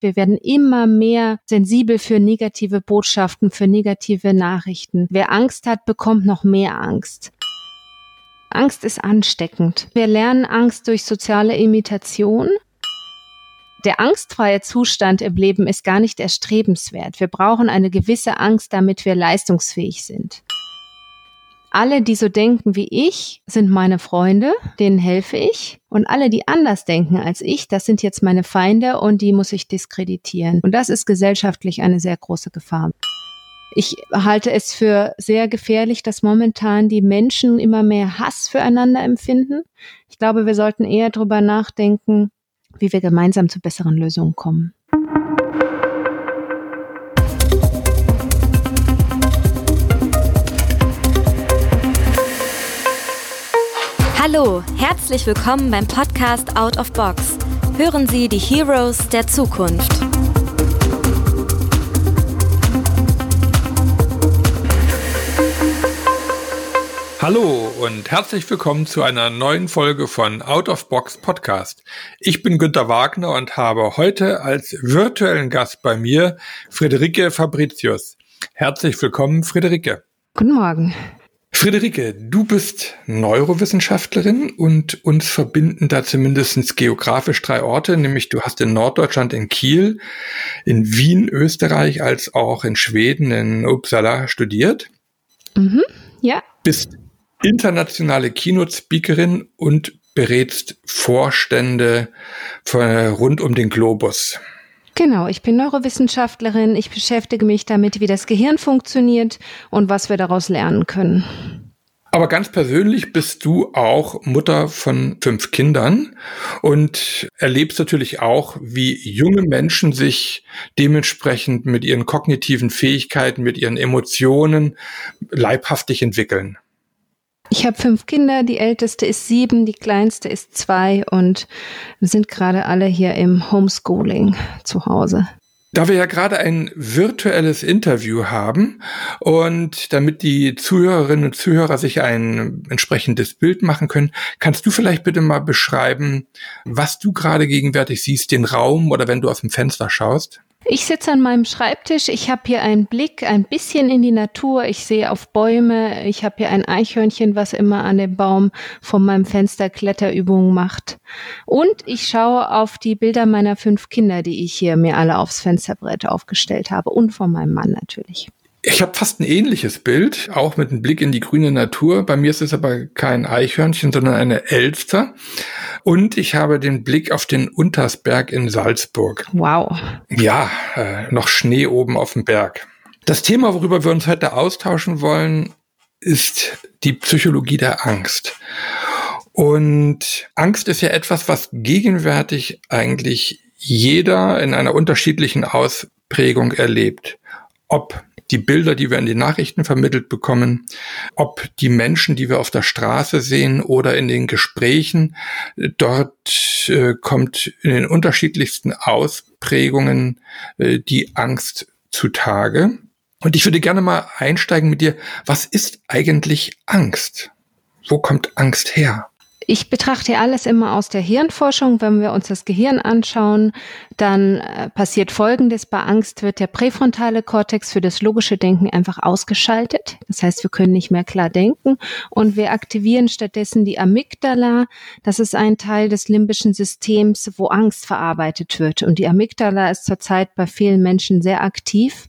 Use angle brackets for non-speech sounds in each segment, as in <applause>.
Wir werden immer mehr sensibel für negative Botschaften, für negative Nachrichten. Wer Angst hat, bekommt noch mehr Angst. Angst ist ansteckend. Wir lernen Angst durch soziale Imitation. Der angstfreie Zustand im Leben ist gar nicht erstrebenswert. Wir brauchen eine gewisse Angst, damit wir leistungsfähig sind. Alle, die so denken wie ich, sind meine Freunde, denen helfe ich. Und alle, die anders denken als ich, das sind jetzt meine Feinde und die muss ich diskreditieren. Und das ist gesellschaftlich eine sehr große Gefahr. Ich halte es für sehr gefährlich, dass momentan die Menschen immer mehr Hass füreinander empfinden. Ich glaube, wir sollten eher darüber nachdenken, wie wir gemeinsam zu besseren Lösungen kommen. Hallo, herzlich willkommen beim Podcast Out of Box. Hören Sie die Heroes der Zukunft. Hallo und herzlich willkommen zu einer neuen Folge von Out of Box Podcast. Ich bin Günter Wagner und habe heute als virtuellen Gast bei mir Friederike Fabricius. Herzlich willkommen, Friederike. Guten Morgen. Friederike, du bist Neurowissenschaftlerin und uns verbinden da zumindest geografisch drei Orte, nämlich du hast in Norddeutschland in Kiel, in Wien, Österreich, als auch in Schweden, in Uppsala studiert. Mhm, ja. Bist internationale Keynote-Speakerin und berätst Vorstände rund um den Globus. Genau, ich bin Neurowissenschaftlerin. Ich beschäftige mich damit, wie das Gehirn funktioniert und was wir daraus lernen können. Aber ganz persönlich bist du auch Mutter von fünf Kindern und erlebst natürlich auch, wie junge Menschen sich dementsprechend mit ihren kognitiven Fähigkeiten, mit ihren Emotionen leibhaftig entwickeln. Ich habe fünf Kinder, die älteste ist sieben, die kleinste ist zwei und wir sind gerade alle hier im Homeschooling zu Hause. Da wir ja gerade ein virtuelles Interview haben und damit die Zuhörerinnen und Zuhörer sich ein entsprechendes Bild machen können, kannst du vielleicht bitte mal beschreiben, was du gerade gegenwärtig siehst, den Raum oder wenn du aus dem Fenster schaust? Ich sitze an meinem Schreibtisch, ich habe hier einen Blick ein bisschen in die Natur, ich sehe auf Bäume, ich habe hier ein Eichhörnchen, was immer an dem Baum von meinem Fenster Kletterübungen macht. Und ich schaue auf die Bilder meiner fünf Kinder, die ich hier mir alle aufs Fensterbrett aufgestellt habe und von meinem Mann natürlich. Ich habe fast ein ähnliches Bild, auch mit einem Blick in die grüne Natur. Bei mir ist es aber kein Eichhörnchen, sondern eine Elster. Und ich habe den Blick auf den Untersberg in Salzburg. Wow. Ja, äh, noch Schnee oben auf dem Berg. Das Thema, worüber wir uns heute austauschen wollen, ist die Psychologie der Angst. Und Angst ist ja etwas, was gegenwärtig eigentlich jeder in einer unterschiedlichen Ausprägung erlebt. Ob die Bilder, die wir in den Nachrichten vermittelt bekommen, ob die Menschen, die wir auf der Straße sehen oder in den Gesprächen, dort äh, kommt in den unterschiedlichsten Ausprägungen äh, die Angst zutage. Und ich würde gerne mal einsteigen mit dir. Was ist eigentlich Angst? Wo kommt Angst her? Ich betrachte alles immer aus der Hirnforschung. Wenn wir uns das Gehirn anschauen, dann äh, passiert Folgendes. Bei Angst wird der präfrontale Kortex für das logische Denken einfach ausgeschaltet. Das heißt, wir können nicht mehr klar denken und wir aktivieren stattdessen die Amygdala. Das ist ein Teil des limbischen Systems, wo Angst verarbeitet wird. Und die Amygdala ist zurzeit bei vielen Menschen sehr aktiv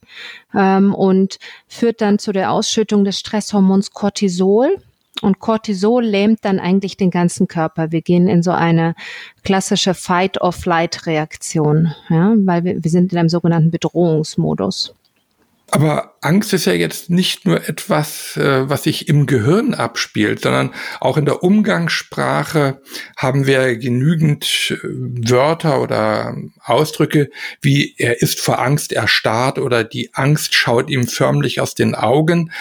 ähm, und führt dann zu der Ausschüttung des Stresshormons Cortisol. Und Cortisol lähmt dann eigentlich den ganzen Körper. Wir gehen in so eine klassische Fight-or-Flight-Reaktion, ja, weil wir, wir sind in einem sogenannten Bedrohungsmodus. Aber Angst ist ja jetzt nicht nur etwas, äh, was sich im Gehirn abspielt, sondern auch in der Umgangssprache haben wir genügend äh, Wörter oder Ausdrücke wie er ist vor Angst erstarrt oder die Angst schaut ihm förmlich aus den Augen.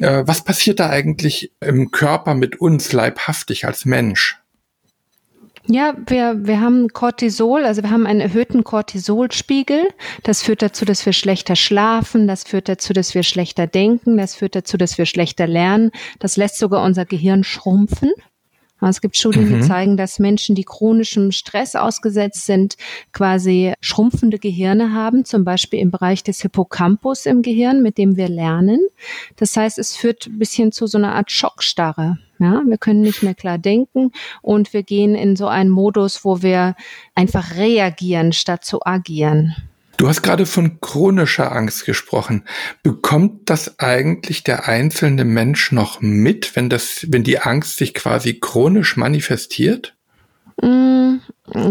Äh, was passiert da eigentlich im Körper mit uns leibhaftig als Mensch? Ja, wir, wir haben Cortisol, also wir haben einen erhöhten Cortisolspiegel. Das führt dazu, dass wir schlechter schlafen, das führt dazu, dass wir schlechter denken, das führt dazu, dass wir schlechter lernen. Das lässt sogar unser Gehirn schrumpfen. Es gibt Studien, die mhm. zeigen, dass Menschen, die chronischem Stress ausgesetzt sind, quasi schrumpfende Gehirne haben, zum Beispiel im Bereich des Hippocampus im Gehirn, mit dem wir lernen. Das heißt, es führt ein bisschen zu so einer Art Schockstarre. Ja, wir können nicht mehr klar denken und wir gehen in so einen Modus, wo wir einfach reagieren statt zu agieren. Du hast gerade von chronischer Angst gesprochen. Bekommt das eigentlich der einzelne Mensch noch mit, wenn das, wenn die Angst sich quasi chronisch manifestiert? Mm,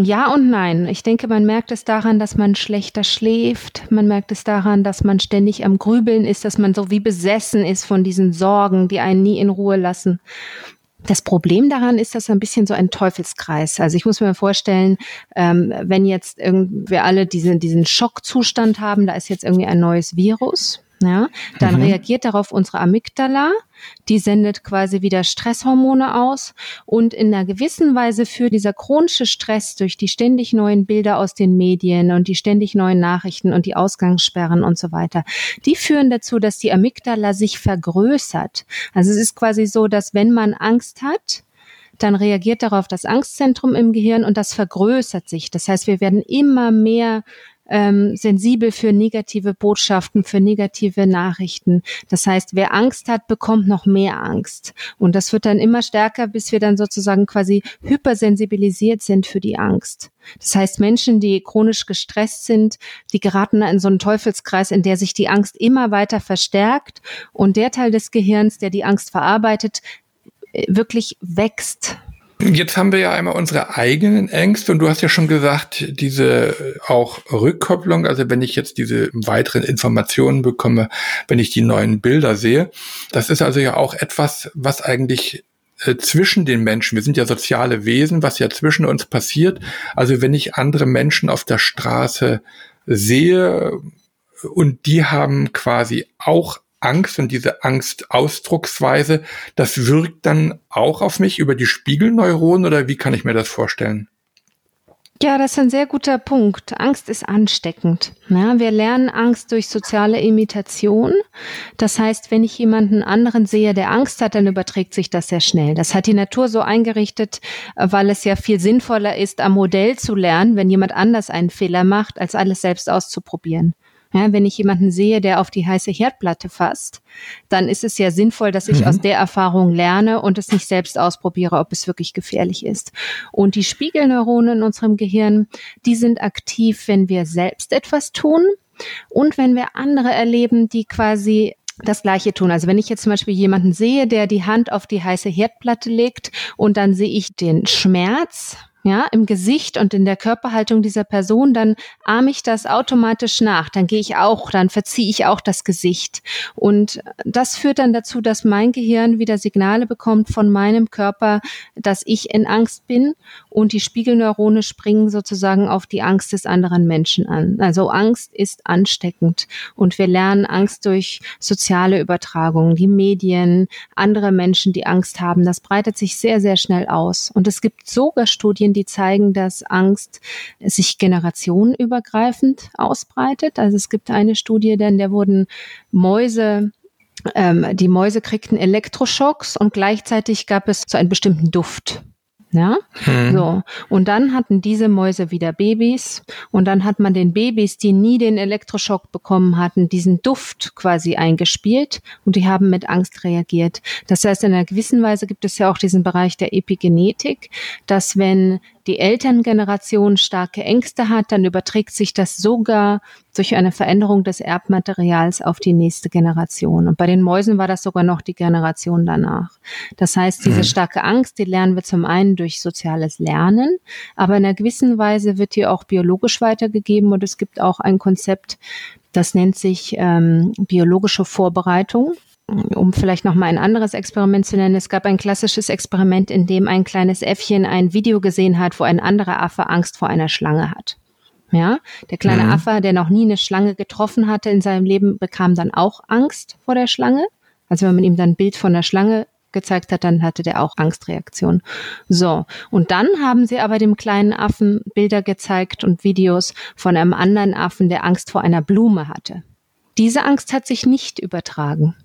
ja und nein. Ich denke, man merkt es daran, dass man schlechter schläft. Man merkt es daran, dass man ständig am Grübeln ist, dass man so wie besessen ist von diesen Sorgen, die einen nie in Ruhe lassen. Das Problem daran ist, dass ein bisschen so ein Teufelskreis. Also ich muss mir vorstellen, ähm, wenn jetzt wir alle diesen, diesen Schockzustand haben, da ist jetzt irgendwie ein neues Virus, ja, dann mhm. reagiert darauf unsere Amygdala, die sendet quasi wieder Stresshormone aus und in einer gewissen Weise führt dieser chronische Stress durch die ständig neuen Bilder aus den Medien und die ständig neuen Nachrichten und die Ausgangssperren und so weiter, die führen dazu, dass die Amygdala sich vergrößert. Also es ist quasi so, dass wenn man Angst hat, dann reagiert darauf das Angstzentrum im Gehirn und das vergrößert sich. Das heißt, wir werden immer mehr ähm, sensibel für negative Botschaften, für negative Nachrichten. Das heißt, wer Angst hat, bekommt noch mehr Angst. Und das wird dann immer stärker, bis wir dann sozusagen quasi hypersensibilisiert sind für die Angst. Das heißt, Menschen, die chronisch gestresst sind, die geraten in so einen Teufelskreis, in der sich die Angst immer weiter verstärkt und der Teil des Gehirns, der die Angst verarbeitet, äh, wirklich wächst. Jetzt haben wir ja einmal unsere eigenen Ängste und du hast ja schon gesagt, diese auch Rückkopplung, also wenn ich jetzt diese weiteren Informationen bekomme, wenn ich die neuen Bilder sehe, das ist also ja auch etwas, was eigentlich äh, zwischen den Menschen, wir sind ja soziale Wesen, was ja zwischen uns passiert. Also wenn ich andere Menschen auf der Straße sehe und die haben quasi auch Angst und diese Angstausdrucksweise, das wirkt dann auch auf mich über die Spiegelneuronen oder wie kann ich mir das vorstellen? Ja, das ist ein sehr guter Punkt. Angst ist ansteckend. Ja, wir lernen Angst durch soziale Imitation. Das heißt, wenn ich jemanden anderen sehe, der Angst hat, dann überträgt sich das sehr schnell. Das hat die Natur so eingerichtet, weil es ja viel sinnvoller ist, am Modell zu lernen, wenn jemand anders einen Fehler macht, als alles selbst auszuprobieren. Ja, wenn ich jemanden sehe, der auf die heiße Herdplatte fasst, dann ist es ja sinnvoll, dass ich mhm. aus der Erfahrung lerne und es nicht selbst ausprobiere, ob es wirklich gefährlich ist. Und die Spiegelneuronen in unserem Gehirn, die sind aktiv, wenn wir selbst etwas tun und wenn wir andere erleben, die quasi das Gleiche tun. Also wenn ich jetzt zum Beispiel jemanden sehe, der die Hand auf die heiße Herdplatte legt und dann sehe ich den Schmerz ja, im Gesicht und in der Körperhaltung dieser Person, dann ahme ich das automatisch nach. Dann gehe ich auch, dann verziehe ich auch das Gesicht. Und das führt dann dazu, dass mein Gehirn wieder Signale bekommt von meinem Körper, dass ich in Angst bin und die Spiegelneurone springen sozusagen auf die Angst des anderen Menschen an. Also Angst ist ansteckend und wir lernen Angst durch soziale Übertragungen, die Medien, andere Menschen, die Angst haben. Das breitet sich sehr, sehr schnell aus. Und es gibt sogar Studien, Studien, die zeigen, dass Angst sich generationenübergreifend ausbreitet. Also es gibt eine Studie, denn der wurden Mäuse ähm, die Mäuse kriegten Elektroschocks und gleichzeitig gab es so einen bestimmten Duft. Ja, hm. so. Und dann hatten diese Mäuse wieder Babys und dann hat man den Babys, die nie den Elektroschock bekommen hatten, diesen Duft quasi eingespielt und die haben mit Angst reagiert. Das heißt, in einer gewissen Weise gibt es ja auch diesen Bereich der Epigenetik, dass wenn die Elterngeneration starke Ängste hat, dann überträgt sich das sogar durch eine Veränderung des Erbmaterials auf die nächste Generation. Und bei den Mäusen war das sogar noch die Generation danach. Das heißt, diese mhm. starke Angst, die lernen wir zum einen durch soziales Lernen, aber in einer gewissen Weise wird die auch biologisch weitergegeben und es gibt auch ein Konzept, das nennt sich ähm, biologische Vorbereitung um vielleicht noch mal ein anderes Experiment zu nennen, es gab ein klassisches Experiment, in dem ein kleines Äffchen ein Video gesehen hat, wo ein anderer Affe Angst vor einer Schlange hat. Ja, der kleine mhm. Affe, der noch nie eine Schlange getroffen hatte in seinem Leben, bekam dann auch Angst vor der Schlange. Also wenn man ihm dann ein Bild von der Schlange gezeigt hat, dann hatte der auch Angstreaktion. So. Und dann haben sie aber dem kleinen Affen Bilder gezeigt und Videos von einem anderen Affen, der Angst vor einer Blume hatte. Diese Angst hat sich nicht übertragen.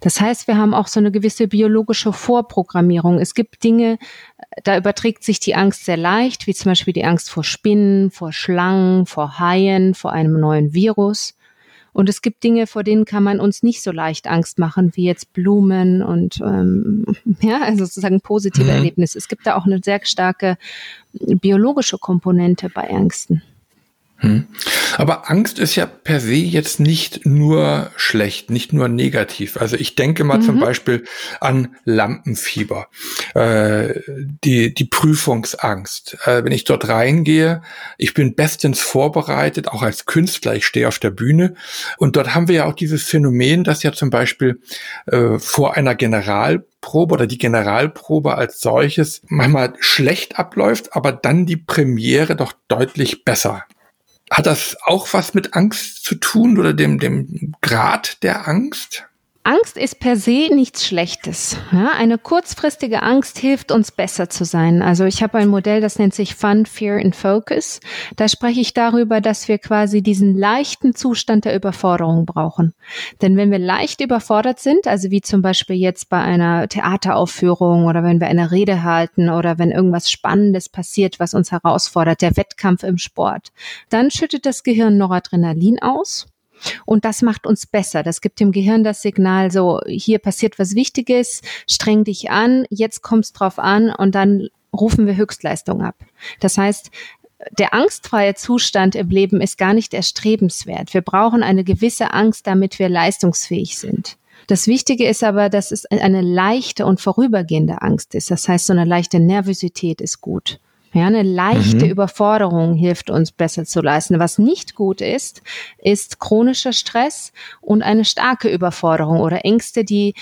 Das heißt, wir haben auch so eine gewisse biologische Vorprogrammierung. Es gibt Dinge, da überträgt sich die Angst sehr leicht, wie zum Beispiel die Angst vor Spinnen, vor Schlangen, vor Haien, vor einem neuen Virus. Und es gibt Dinge, vor denen kann man uns nicht so leicht Angst machen, wie jetzt Blumen und ähm, <laughs> ja, also sozusagen positive mhm. Erlebnisse. Es gibt da auch eine sehr starke biologische Komponente bei Ängsten. Hm. Aber Angst ist ja per se jetzt nicht nur schlecht, nicht nur negativ. Also ich denke mal mhm. zum Beispiel an Lampenfieber, äh, die, die Prüfungsangst. Äh, wenn ich dort reingehe, ich bin bestens vorbereitet, auch als Künstler, ich stehe auf der Bühne. Und dort haben wir ja auch dieses Phänomen, dass ja zum Beispiel äh, vor einer Generalprobe oder die Generalprobe als solches manchmal schlecht abläuft, aber dann die Premiere doch deutlich besser. Hat das auch was mit Angst zu tun oder dem, dem Grad der Angst? Angst ist per se nichts Schlechtes. Ja, eine kurzfristige Angst hilft uns besser zu sein. Also ich habe ein Modell, das nennt sich Fun, Fear and Focus. Da spreche ich darüber, dass wir quasi diesen leichten Zustand der Überforderung brauchen. Denn wenn wir leicht überfordert sind, also wie zum Beispiel jetzt bei einer Theateraufführung oder wenn wir eine Rede halten oder wenn irgendwas Spannendes passiert, was uns herausfordert, der Wettkampf im Sport, dann schüttet das Gehirn Noradrenalin aus und das macht uns besser. Das gibt dem Gehirn das Signal, so, hier passiert was Wichtiges, streng dich an, jetzt kommt's drauf an und dann rufen wir Höchstleistung ab. Das heißt, der angstfreie Zustand im Leben ist gar nicht erstrebenswert. Wir brauchen eine gewisse Angst, damit wir leistungsfähig sind. Das Wichtige ist aber, dass es eine leichte und vorübergehende Angst ist. Das heißt, so eine leichte Nervosität ist gut. Ja, eine leichte mhm. Überforderung hilft uns besser zu leisten. Was nicht gut ist, ist chronischer Stress und eine starke Überforderung oder Ängste, die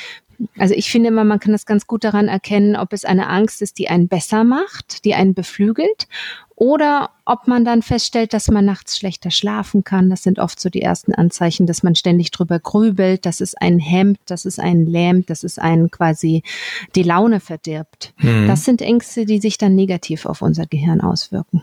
also ich finde immer, man kann das ganz gut daran erkennen, ob es eine Angst ist, die einen besser macht, die einen beflügelt, oder ob man dann feststellt, dass man nachts schlechter schlafen kann. Das sind oft so die ersten Anzeichen, dass man ständig drüber grübelt, dass es einen hemmt, dass es einen lähmt, dass es einen quasi die Laune verdirbt. Mhm. Das sind Ängste, die sich dann negativ auf unser Gehirn auswirken.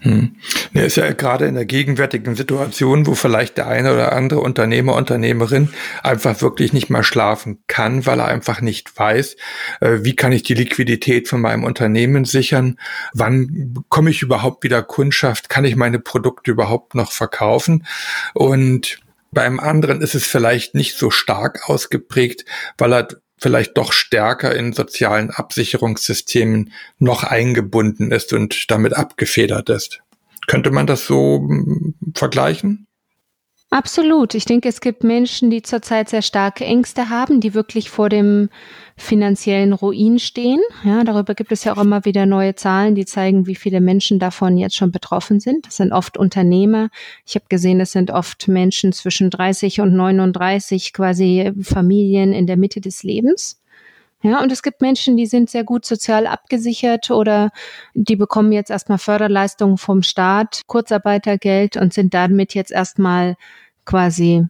Hm. Ja, ist ja gerade in der gegenwärtigen Situation, wo vielleicht der eine oder andere Unternehmer, Unternehmerin einfach wirklich nicht mal schlafen kann, weil er einfach nicht weiß, äh, wie kann ich die Liquidität von meinem Unternehmen sichern, wann bekomme ich überhaupt wieder Kundschaft, kann ich meine Produkte überhaupt noch verkaufen? Und beim anderen ist es vielleicht nicht so stark ausgeprägt, weil er vielleicht doch stärker in sozialen Absicherungssystemen noch eingebunden ist und damit abgefedert ist. Könnte man das so hm, vergleichen? Absolut. Ich denke, es gibt Menschen, die zurzeit sehr starke Ängste haben, die wirklich vor dem finanziellen Ruin stehen. Ja, darüber gibt es ja auch immer wieder neue Zahlen, die zeigen, wie viele Menschen davon jetzt schon betroffen sind. Das sind oft Unternehmer. Ich habe gesehen, das sind oft Menschen zwischen 30 und 39, quasi Familien in der Mitte des Lebens. Ja, und es gibt Menschen, die sind sehr gut sozial abgesichert oder die bekommen jetzt erstmal Förderleistungen vom Staat, Kurzarbeitergeld und sind damit jetzt erstmal quasi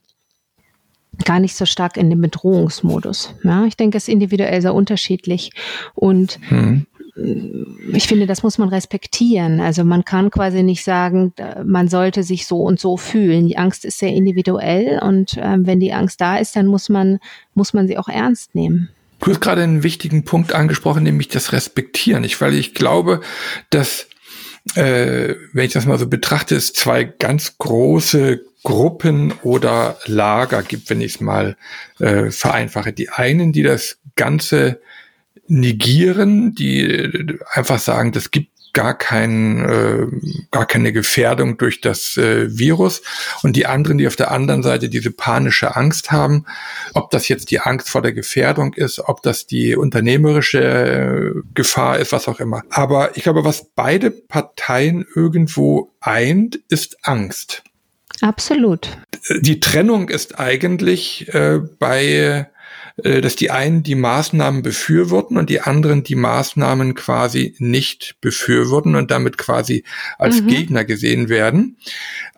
gar nicht so stark in dem Bedrohungsmodus. Ja, ich denke, es ist individuell sehr unterschiedlich und hm. ich finde, das muss man respektieren. Also man kann quasi nicht sagen, man sollte sich so und so fühlen. Die Angst ist sehr individuell und äh, wenn die Angst da ist, dann muss man, muss man sie auch ernst nehmen. Du hast gerade einen wichtigen Punkt angesprochen, nämlich das Respektieren. Ich, weil ich glaube, dass, äh, wenn ich das mal so betrachte, es zwei ganz große Gruppen oder Lager gibt, wenn ich es mal äh, vereinfache. Die einen, die das Ganze negieren, die einfach sagen, das gibt gar kein, äh, gar keine Gefährdung durch das äh, Virus und die anderen, die auf der anderen Seite diese panische Angst haben, ob das jetzt die Angst vor der Gefährdung ist, ob das die unternehmerische äh, Gefahr ist, was auch immer. Aber ich glaube, was beide Parteien irgendwo eint, ist Angst. Absolut. Die Trennung ist eigentlich äh, bei dass die einen die Maßnahmen befürworten und die anderen die Maßnahmen quasi nicht befürworten und damit quasi als mhm. Gegner gesehen werden.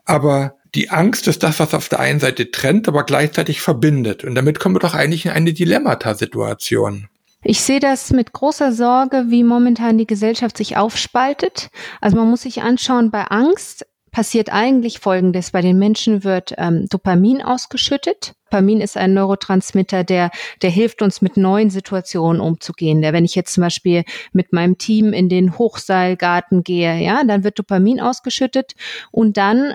Aber die Angst ist das, was auf der einen Seite trennt, aber gleichzeitig verbindet. Und damit kommen wir doch eigentlich in eine Dilemmata-Situation. Ich sehe das mit großer Sorge, wie momentan die Gesellschaft sich aufspaltet. Also man muss sich anschauen, bei Angst passiert eigentlich Folgendes. Bei den Menschen wird ähm, Dopamin ausgeschüttet. Dopamin ist ein Neurotransmitter, der, der hilft uns mit neuen Situationen umzugehen. Der, wenn ich jetzt zum Beispiel mit meinem Team in den Hochseilgarten gehe, ja, dann wird Dopamin ausgeschüttet und dann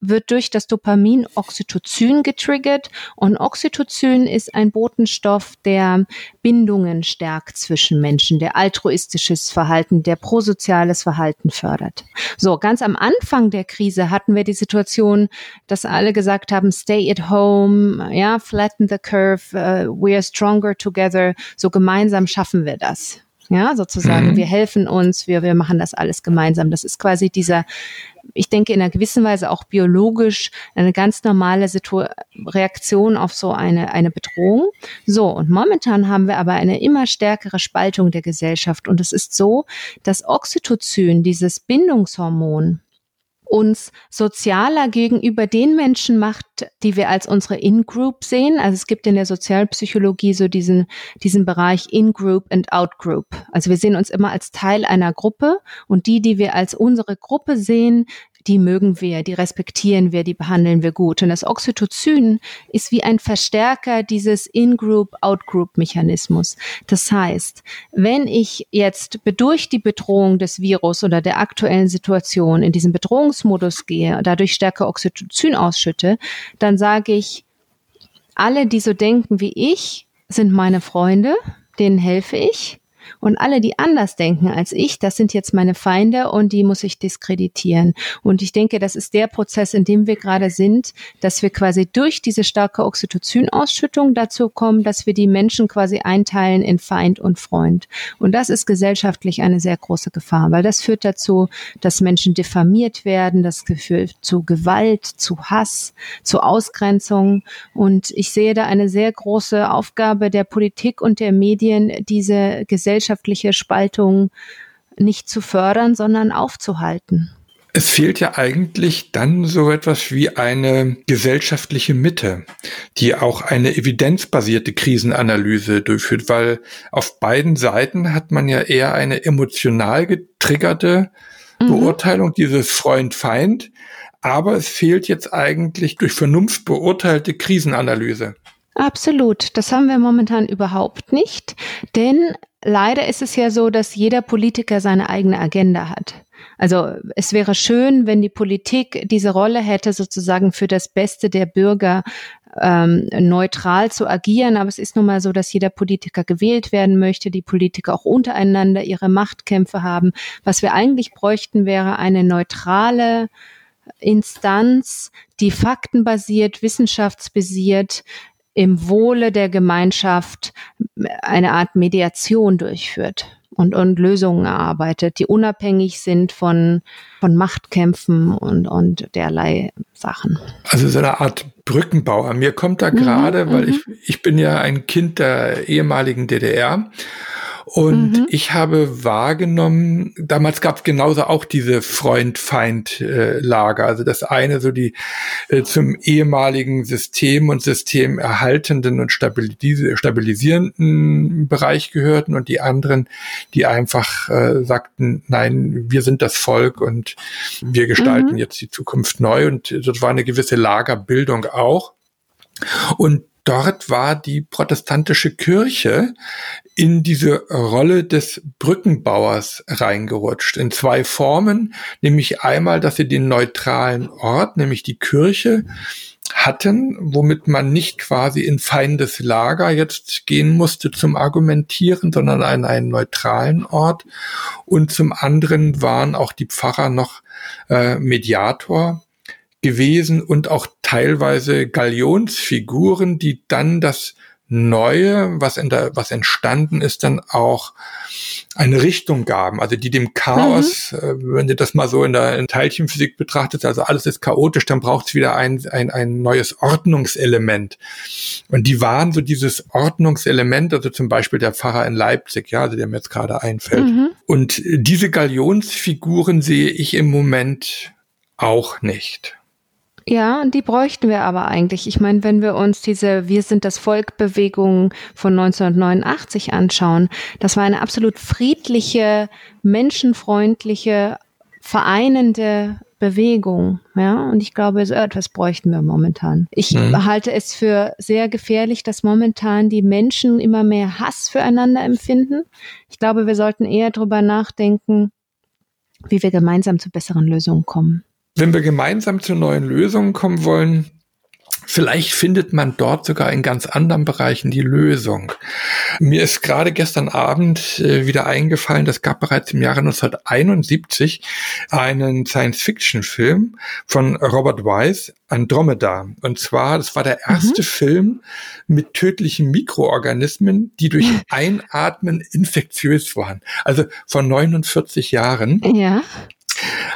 wird durch das Dopamin Oxytocin getriggert und Oxytocin ist ein Botenstoff, der Bindungen stärkt zwischen Menschen, der altruistisches Verhalten, der prosoziales Verhalten fördert. So, ganz am Anfang der Krise hatten wir die Situation, dass alle gesagt haben, stay at home, ja, flatten the curve, uh, we are stronger together, so gemeinsam schaffen wir das. Ja, sozusagen, mhm. wir helfen uns, wir, wir machen das alles gemeinsam. Das ist quasi dieser ich denke, in einer gewissen Weise auch biologisch eine ganz normale Situ Reaktion auf so eine, eine Bedrohung. So, und momentan haben wir aber eine immer stärkere Spaltung der Gesellschaft. Und es ist so, dass Oxytocin, dieses Bindungshormon, uns sozialer gegenüber den Menschen macht, die wir als unsere In-Group sehen. Also es gibt in der Sozialpsychologie so diesen, diesen Bereich In-Group und Out-Group. Also wir sehen uns immer als Teil einer Gruppe und die, die wir als unsere Gruppe sehen, die mögen wir, die respektieren wir, die behandeln wir gut. Und das Oxytocin ist wie ein Verstärker dieses In-Group, Out-Group-Mechanismus. Das heißt, wenn ich jetzt durch die Bedrohung des Virus oder der aktuellen Situation in diesen Bedrohungsmodus gehe, dadurch stärker Oxytocin ausschütte, dann sage ich, alle, die so denken wie ich, sind meine Freunde, denen helfe ich. Und alle, die anders denken als ich, das sind jetzt meine Feinde und die muss ich diskreditieren. Und ich denke, das ist der Prozess, in dem wir gerade sind, dass wir quasi durch diese starke Oxytocin-Ausschüttung dazu kommen, dass wir die Menschen quasi einteilen in Feind und Freund. Und das ist gesellschaftlich eine sehr große Gefahr, weil das führt dazu, dass Menschen diffamiert werden, das führt zu Gewalt, zu Hass, zu Ausgrenzung. Und ich sehe da eine sehr große Aufgabe der Politik und der Medien, diese Gesellschaft gesellschaftliche Spaltung nicht zu fördern, sondern aufzuhalten. Es fehlt ja eigentlich dann so etwas wie eine gesellschaftliche Mitte, die auch eine evidenzbasierte Krisenanalyse durchführt, weil auf beiden Seiten hat man ja eher eine emotional getriggerte mhm. Beurteilung dieses Freund-Feind, aber es fehlt jetzt eigentlich durch Vernunft beurteilte Krisenanalyse. Absolut. Das haben wir momentan überhaupt nicht, denn leider ist es ja so, dass jeder Politiker seine eigene Agenda hat. Also es wäre schön, wenn die Politik diese Rolle hätte, sozusagen für das Beste der Bürger ähm, neutral zu agieren. Aber es ist nun mal so, dass jeder Politiker gewählt werden möchte, die Politiker auch untereinander ihre Machtkämpfe haben. Was wir eigentlich bräuchten, wäre eine neutrale Instanz, die faktenbasiert, wissenschaftsbasiert im Wohle der Gemeinschaft eine Art Mediation durchführt und, und Lösungen erarbeitet, die unabhängig sind von, von Machtkämpfen und, und derlei Sachen. Also so eine Art Brückenbauer. Mir kommt da gerade, mhm, weil ich, mhm. ich bin ja ein Kind der ehemaligen DDR und mhm. ich habe wahrgenommen, damals gab es genauso auch diese Freund-Feind-Lager. also das eine so die äh, zum ehemaligen System und System erhaltenden und stabilis stabilisierenden Bereich gehörten und die anderen, die einfach äh, sagten, nein, wir sind das Volk und wir gestalten mhm. jetzt die Zukunft neu. Und das war eine gewisse Lagerbildung auch. Und dort war die protestantische Kirche in diese Rolle des Brückenbauers reingerutscht. In zwei Formen, nämlich einmal, dass sie den neutralen Ort, nämlich die Kirche, hatten, womit man nicht quasi in feindes Lager jetzt gehen musste zum Argumentieren, sondern an einen neutralen Ort. Und zum anderen waren auch die Pfarrer noch äh, Mediator gewesen und auch teilweise Galionsfiguren, die dann das Neue, was, der, was entstanden ist, dann auch eine Richtung gaben, also die dem Chaos, mhm. äh, wenn du das mal so in der in Teilchenphysik betrachtet, also alles ist chaotisch, dann braucht es wieder ein, ein, ein neues Ordnungselement. Und die waren so dieses Ordnungselement, also zum Beispiel der Pfarrer in Leipzig, ja, also der mir jetzt gerade einfällt. Mhm. Und diese Galionsfiguren sehe ich im Moment auch nicht. Ja, die bräuchten wir aber eigentlich. Ich meine, wenn wir uns diese Wir sind das Volk Bewegung von 1989 anschauen, das war eine absolut friedliche, menschenfreundliche, vereinende Bewegung, ja. Und ich glaube, so etwas bräuchten wir momentan. Ich mhm. halte es für sehr gefährlich, dass momentan die Menschen immer mehr Hass füreinander empfinden. Ich glaube, wir sollten eher darüber nachdenken, wie wir gemeinsam zu besseren Lösungen kommen. Wenn wir gemeinsam zu neuen Lösungen kommen wollen, Vielleicht findet man dort sogar in ganz anderen Bereichen die Lösung. Mir ist gerade gestern Abend äh, wieder eingefallen, das gab bereits im Jahre 1971 einen Science-Fiction-Film von Robert Wise, Andromeda. Und zwar, das war der erste mhm. Film mit tödlichen Mikroorganismen, die durch <laughs> Einatmen infektiös waren. Also von 49 Jahren. Ja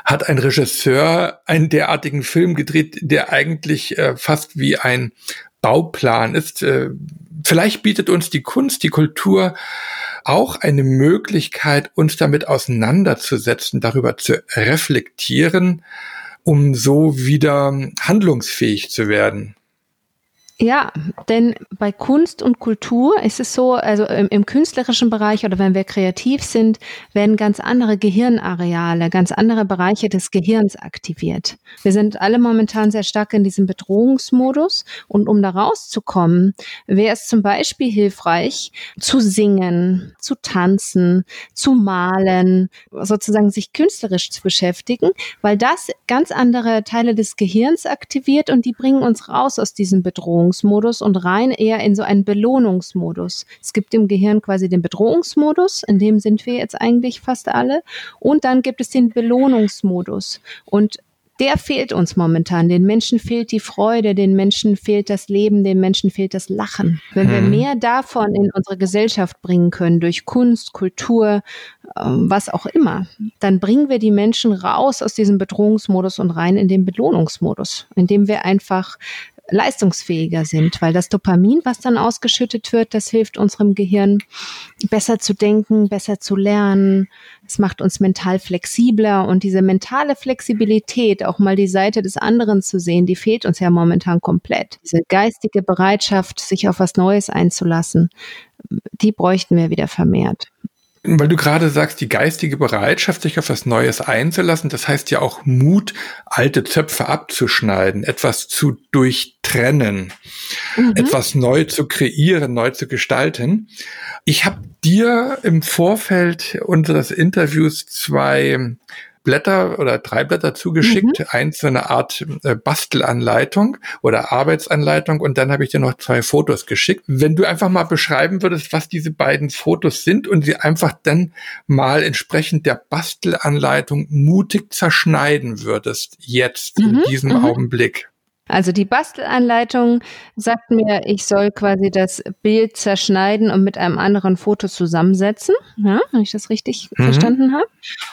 hat ein Regisseur einen derartigen Film gedreht, der eigentlich äh, fast wie ein Bauplan ist. Äh, vielleicht bietet uns die Kunst, die Kultur auch eine Möglichkeit, uns damit auseinanderzusetzen, darüber zu reflektieren, um so wieder handlungsfähig zu werden. Ja, denn bei Kunst und Kultur ist es so, also im, im, künstlerischen Bereich oder wenn wir kreativ sind, werden ganz andere Gehirnareale, ganz andere Bereiche des Gehirns aktiviert. Wir sind alle momentan sehr stark in diesem Bedrohungsmodus und um da rauszukommen, wäre es zum Beispiel hilfreich, zu singen, zu tanzen, zu malen, sozusagen sich künstlerisch zu beschäftigen, weil das ganz andere Teile des Gehirns aktiviert und die bringen uns raus aus diesem Bedrohungsmodus. Bedrohungsmodus und rein eher in so einen Belohnungsmodus. Es gibt im Gehirn quasi den Bedrohungsmodus, in dem sind wir jetzt eigentlich fast alle. Und dann gibt es den Belohnungsmodus. Und der fehlt uns momentan. Den Menschen fehlt die Freude, den Menschen fehlt das Leben, den Menschen fehlt das Lachen. Wenn wir hm. mehr davon in unsere Gesellschaft bringen können, durch Kunst, Kultur, ähm, was auch immer, dann bringen wir die Menschen raus aus diesem Bedrohungsmodus und rein in den Belohnungsmodus, indem wir einfach leistungsfähiger sind, weil das Dopamin, was dann ausgeschüttet wird, das hilft unserem Gehirn besser zu denken, besser zu lernen. Es macht uns mental flexibler und diese mentale Flexibilität, auch mal die Seite des anderen zu sehen, die fehlt uns ja momentan komplett. Diese geistige Bereitschaft, sich auf was Neues einzulassen, die bräuchten wir wieder vermehrt. Weil du gerade sagst, die geistige Bereitschaft, sich auf was Neues einzulassen, das heißt ja auch Mut, alte Zöpfe abzuschneiden, etwas zu durchtrennen, mhm. etwas neu zu kreieren, neu zu gestalten. Ich habe dir im Vorfeld unseres Interviews zwei Blätter oder drei Blätter zugeschickt. Mhm. Eins so eine Art äh, Bastelanleitung oder Arbeitsanleitung und dann habe ich dir noch zwei Fotos geschickt. Wenn du einfach mal beschreiben würdest, was diese beiden Fotos sind und sie einfach dann mal entsprechend der Bastelanleitung mutig zerschneiden würdest, jetzt mhm. in diesem mhm. Augenblick. Also die Bastelanleitung sagt mir, ich soll quasi das Bild zerschneiden und mit einem anderen Foto zusammensetzen, ja, wenn ich das richtig mhm. verstanden habe.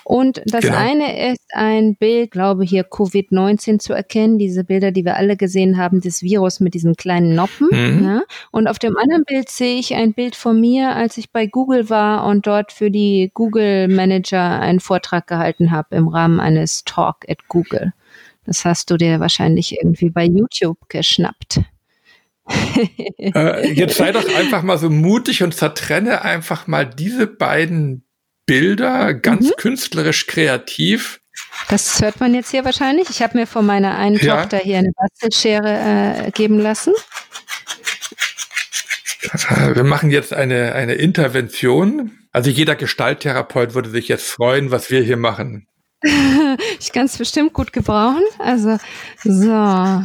Und das genau. eine ist ein Bild, glaube hier Covid-19 zu erkennen, diese Bilder, die wir alle gesehen haben, des Virus mit diesen kleinen Noppen. Mhm. Ja. Und auf dem anderen Bild sehe ich ein Bild von mir, als ich bei Google war und dort für die Google Manager einen Vortrag gehalten habe im Rahmen eines Talk at Google. Das hast du dir wahrscheinlich irgendwie bei YouTube geschnappt. äh, jetzt sei doch einfach mal so mutig und zertrenne einfach mal diese beiden Bilder ganz mhm. künstlerisch kreativ. Das hört man jetzt hier wahrscheinlich. Ich habe mir von meiner einen ja. Tochter hier eine Bastelschere äh, geben lassen. Äh, wir machen jetzt eine, eine Intervention. Also jeder Gestalttherapeut würde sich jetzt freuen, was wir hier machen. <laughs> ich es bestimmt gut gebrauchen. Also, so.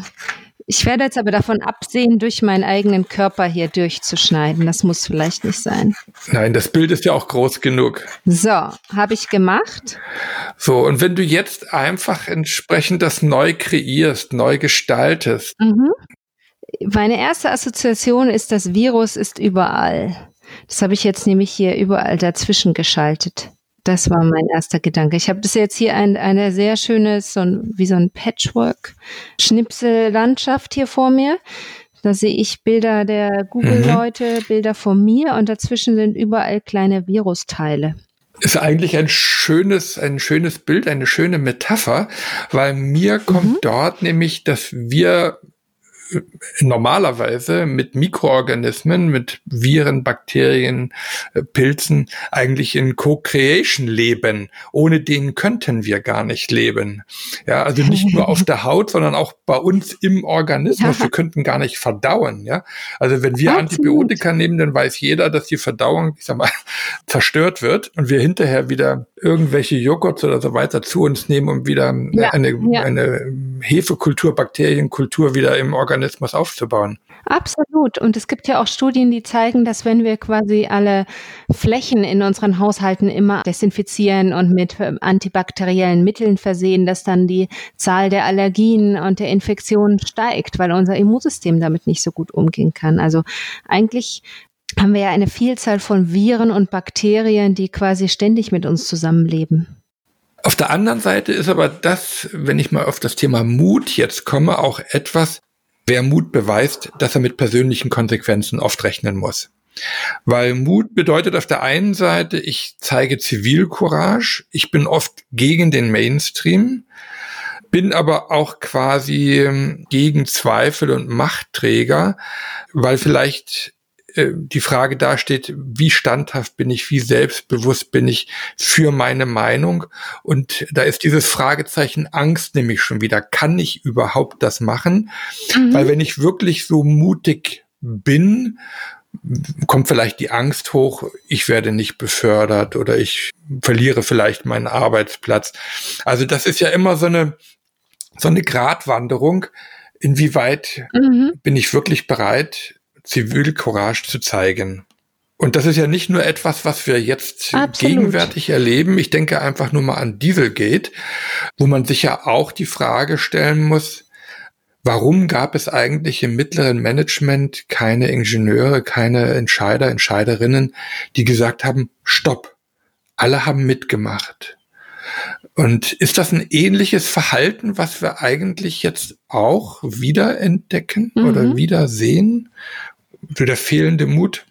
Ich werde jetzt aber davon absehen, durch meinen eigenen Körper hier durchzuschneiden. Das muss vielleicht nicht sein. Nein, das Bild ist ja auch groß genug. So, habe ich gemacht. So, und wenn du jetzt einfach entsprechend das neu kreierst, neu gestaltest. Mhm. Meine erste Assoziation ist, das Virus ist überall. Das habe ich jetzt nämlich hier überall dazwischen geschaltet. Das war mein erster Gedanke. Ich habe das jetzt hier ein, eine sehr schöne, so ein, wie so ein Patchwork-Schnipsellandschaft hier vor mir. Da sehe ich Bilder der Google-Leute, mhm. Bilder von mir und dazwischen sind überall kleine Virusteile. Ist eigentlich ein schönes, ein schönes Bild, eine schöne Metapher, weil mir kommt mhm. dort nämlich, dass wir normalerweise mit Mikroorganismen, mit Viren, Bakterien, äh, Pilzen eigentlich in Co-Creation leben. Ohne denen könnten wir gar nicht leben. Ja, also nicht nur auf <laughs> der Haut, sondern auch bei uns im Organismus. Ja. Wir könnten gar nicht verdauen. Ja, also wenn wir Absolut. Antibiotika nehmen, dann weiß jeder, dass die Verdauung, ich sag mal, <laughs> zerstört wird und wir hinterher wieder irgendwelche Joghurts oder so weiter zu uns nehmen, um wieder ja. eine, ja. eine Hefekultur, Bakterienkultur wieder im Organismus aufzubauen. Absolut. Und es gibt ja auch Studien, die zeigen, dass wenn wir quasi alle Flächen in unseren Haushalten immer desinfizieren und mit ähm, antibakteriellen Mitteln versehen, dass dann die Zahl der Allergien und der Infektionen steigt, weil unser Immunsystem damit nicht so gut umgehen kann. Also eigentlich haben wir ja eine Vielzahl von Viren und Bakterien, die quasi ständig mit uns zusammenleben. Auf der anderen Seite ist aber das, wenn ich mal auf das Thema Mut jetzt komme, auch etwas, wer Mut beweist, dass er mit persönlichen Konsequenzen oft rechnen muss. Weil Mut bedeutet auf der einen Seite, ich zeige Zivilcourage, ich bin oft gegen den Mainstream, bin aber auch quasi ähm, gegen Zweifel und Machtträger, weil vielleicht äh, die Frage dasteht, wie standhaft bin ich, wie selbstbewusst bin ich für meine Meinung. Und da ist dieses Fragezeichen Angst nämlich schon wieder. Kann ich überhaupt das machen? Mhm. Weil wenn ich wirklich so mutig bin, kommt vielleicht die Angst hoch, ich werde nicht befördert oder ich verliere vielleicht meinen Arbeitsplatz. Also das ist ja immer so eine, so eine Gratwanderung. Inwieweit mhm. bin ich wirklich bereit, Zivilcourage zu zeigen. Und das ist ja nicht nur etwas, was wir jetzt Absolut. gegenwärtig erleben. Ich denke einfach nur mal an Dieselgate, wo man sich ja auch die Frage stellen muss, warum gab es eigentlich im mittleren Management keine Ingenieure, keine Entscheider, Entscheiderinnen, die gesagt haben, stopp, alle haben mitgemacht. Und ist das ein ähnliches Verhalten, was wir eigentlich jetzt auch wieder entdecken mhm. oder wieder sehen? So der fehlende Mut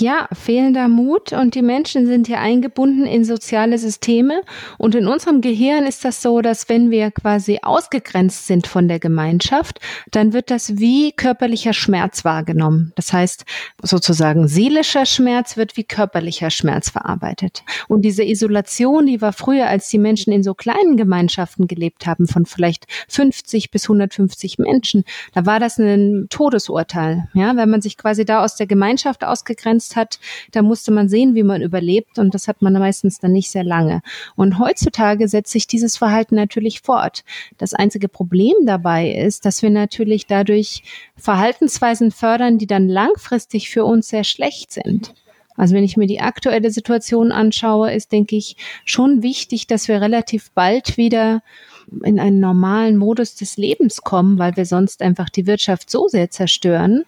ja, fehlender Mut und die Menschen sind hier eingebunden in soziale Systeme und in unserem Gehirn ist das so, dass wenn wir quasi ausgegrenzt sind von der Gemeinschaft, dann wird das wie körperlicher Schmerz wahrgenommen. Das heißt, sozusagen seelischer Schmerz wird wie körperlicher Schmerz verarbeitet. Und diese Isolation, die war früher, als die Menschen in so kleinen Gemeinschaften gelebt haben, von vielleicht 50 bis 150 Menschen, da war das ein Todesurteil. Ja, wenn man sich quasi da aus der Gemeinschaft ausgegrenzt begrenzt hat, da musste man sehen, wie man überlebt und das hat man meistens dann nicht sehr lange. Und heutzutage setzt sich dieses Verhalten natürlich fort. Das einzige Problem dabei ist, dass wir natürlich dadurch Verhaltensweisen fördern, die dann langfristig für uns sehr schlecht sind. Also wenn ich mir die aktuelle Situation anschaue, ist, denke ich, schon wichtig, dass wir relativ bald wieder in einen normalen Modus des Lebens kommen, weil wir sonst einfach die Wirtschaft so sehr zerstören,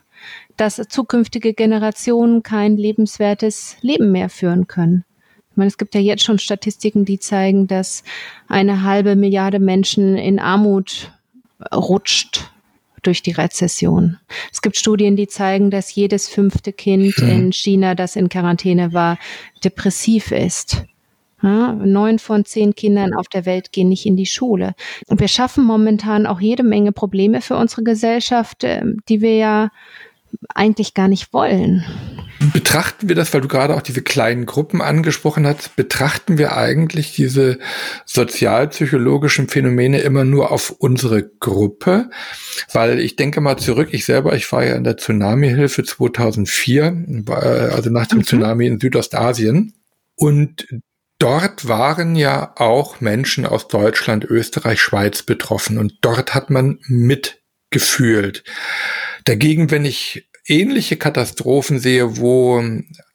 dass zukünftige Generationen kein lebenswertes Leben mehr führen können. Ich meine, es gibt ja jetzt schon Statistiken, die zeigen, dass eine halbe Milliarde Menschen in Armut rutscht durch die Rezession. Es gibt Studien, die zeigen, dass jedes fünfte Kind hm. in China, das in Quarantäne war, depressiv ist. Ja, neun von zehn Kindern auf der Welt gehen nicht in die Schule. Und wir schaffen momentan auch jede Menge Probleme für unsere Gesellschaft, ähm, die wir ja eigentlich gar nicht wollen. Betrachten wir das, weil du gerade auch diese kleinen Gruppen angesprochen hast, betrachten wir eigentlich diese sozialpsychologischen Phänomene immer nur auf unsere Gruppe? Weil ich denke mal zurück, ich selber, ich war ja in der Tsunami-Hilfe 2004, also nach dem mhm. Tsunami in Südostasien. Und dort waren ja auch Menschen aus Deutschland, Österreich, Schweiz betroffen und dort hat man mitgefühlt. Dagegen, wenn ich ähnliche Katastrophen sehe, wo